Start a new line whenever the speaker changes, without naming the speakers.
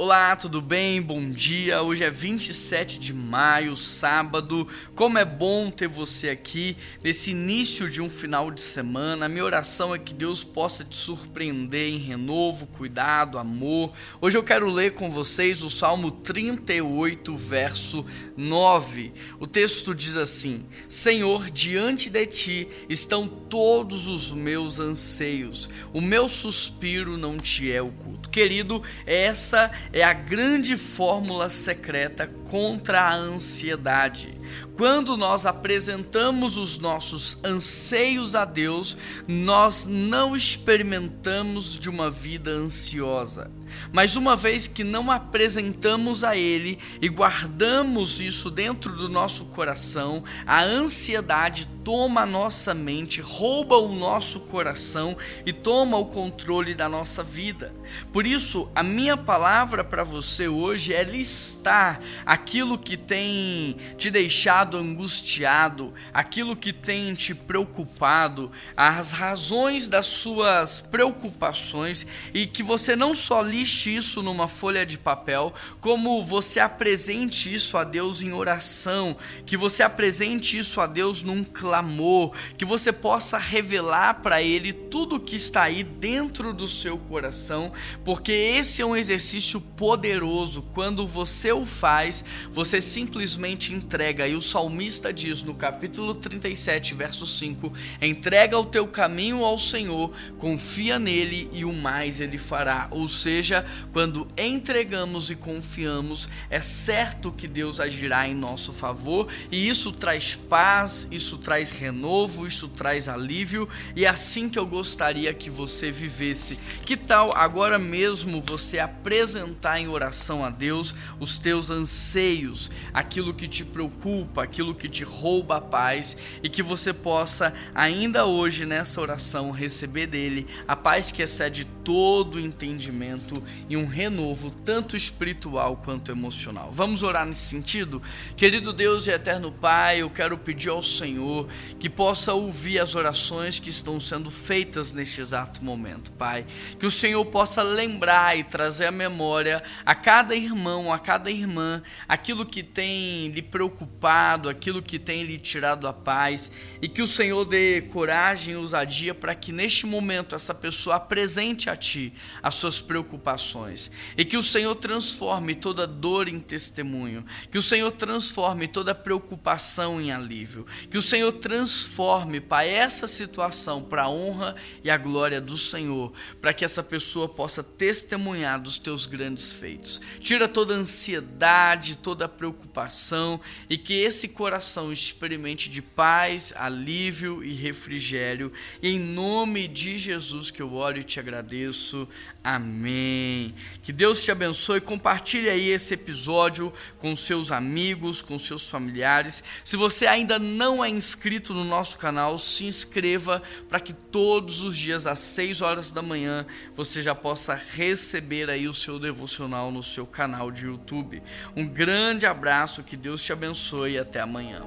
Olá, tudo bem? Bom dia. Hoje é 27 de maio, sábado. Como é bom ter você aqui nesse início de um final de semana. A minha oração é que Deus possa te surpreender em renovo, cuidado, amor. Hoje eu quero ler com vocês o Salmo 38, verso 9. O texto diz assim: Senhor, diante de ti estão todos os meus anseios. O meu suspiro não te é oculto. Querido, essa é a grande fórmula secreta contra a ansiedade. Quando nós apresentamos os nossos anseios a Deus, nós não experimentamos de uma vida ansiosa. Mas uma vez que não apresentamos a Ele e guardamos isso dentro do nosso coração, a ansiedade toma a nossa mente, rouba o nosso coração e toma o controle da nossa vida. Por isso, a minha palavra para você hoje é listar aquilo que tem te deixado angustiado, aquilo que tem te preocupado, as razões das suas preocupações e que você não só liste isso numa folha de papel, como você apresente isso a Deus em oração, que você apresente isso a Deus num clamor que você possa revelar para Ele tudo que está aí dentro do seu coração, porque esse é um exercício poderoso. Quando você o faz, você simplesmente entrega. E o salmista diz no capítulo 37, verso 5: entrega o teu caminho ao Senhor, confia nele e o mais ele fará. Ou seja, quando entregamos e confiamos, é certo que Deus agirá em nosso favor e isso traz paz, isso traz traz renovo, isso traz alívio e é assim que eu gostaria que você vivesse. Que tal agora mesmo você apresentar em oração a Deus os teus anseios, aquilo que te preocupa, aquilo que te rouba a paz e que você possa ainda hoje nessa oração receber dele a paz que excede todo entendimento e um renovo tanto espiritual quanto emocional. Vamos orar nesse sentido? Querido Deus e eterno Pai, eu quero pedir ao Senhor que possa ouvir as orações que estão sendo feitas neste exato momento, Pai. Que o Senhor possa lembrar e trazer à memória a cada irmão, a cada irmã, aquilo que tem lhe preocupado, aquilo que tem lhe tirado a paz, e que o Senhor dê coragem e ousadia para que neste momento essa pessoa apresente a Ti as suas preocupações, e que o Senhor transforme toda dor em testemunho, que o Senhor transforme toda preocupação em alívio, que o Senhor transforme, Pai, essa situação para a honra e a glória do Senhor, para que essa pessoa possa testemunhar dos teus grandes feitos. Tira toda ansiedade, toda preocupação e que esse coração experimente de paz, alívio e refrigério. E em nome de Jesus que eu oro e te agradeço. Amém. Que Deus te abençoe. Compartilhe aí esse episódio com seus amigos, com seus familiares. Se você ainda não é inscrito no nosso canal, se inscreva para que todos os dias às 6 horas da manhã você já possa receber aí o seu devocional no seu canal de YouTube. Um grande abraço, que Deus te abençoe e até amanhã.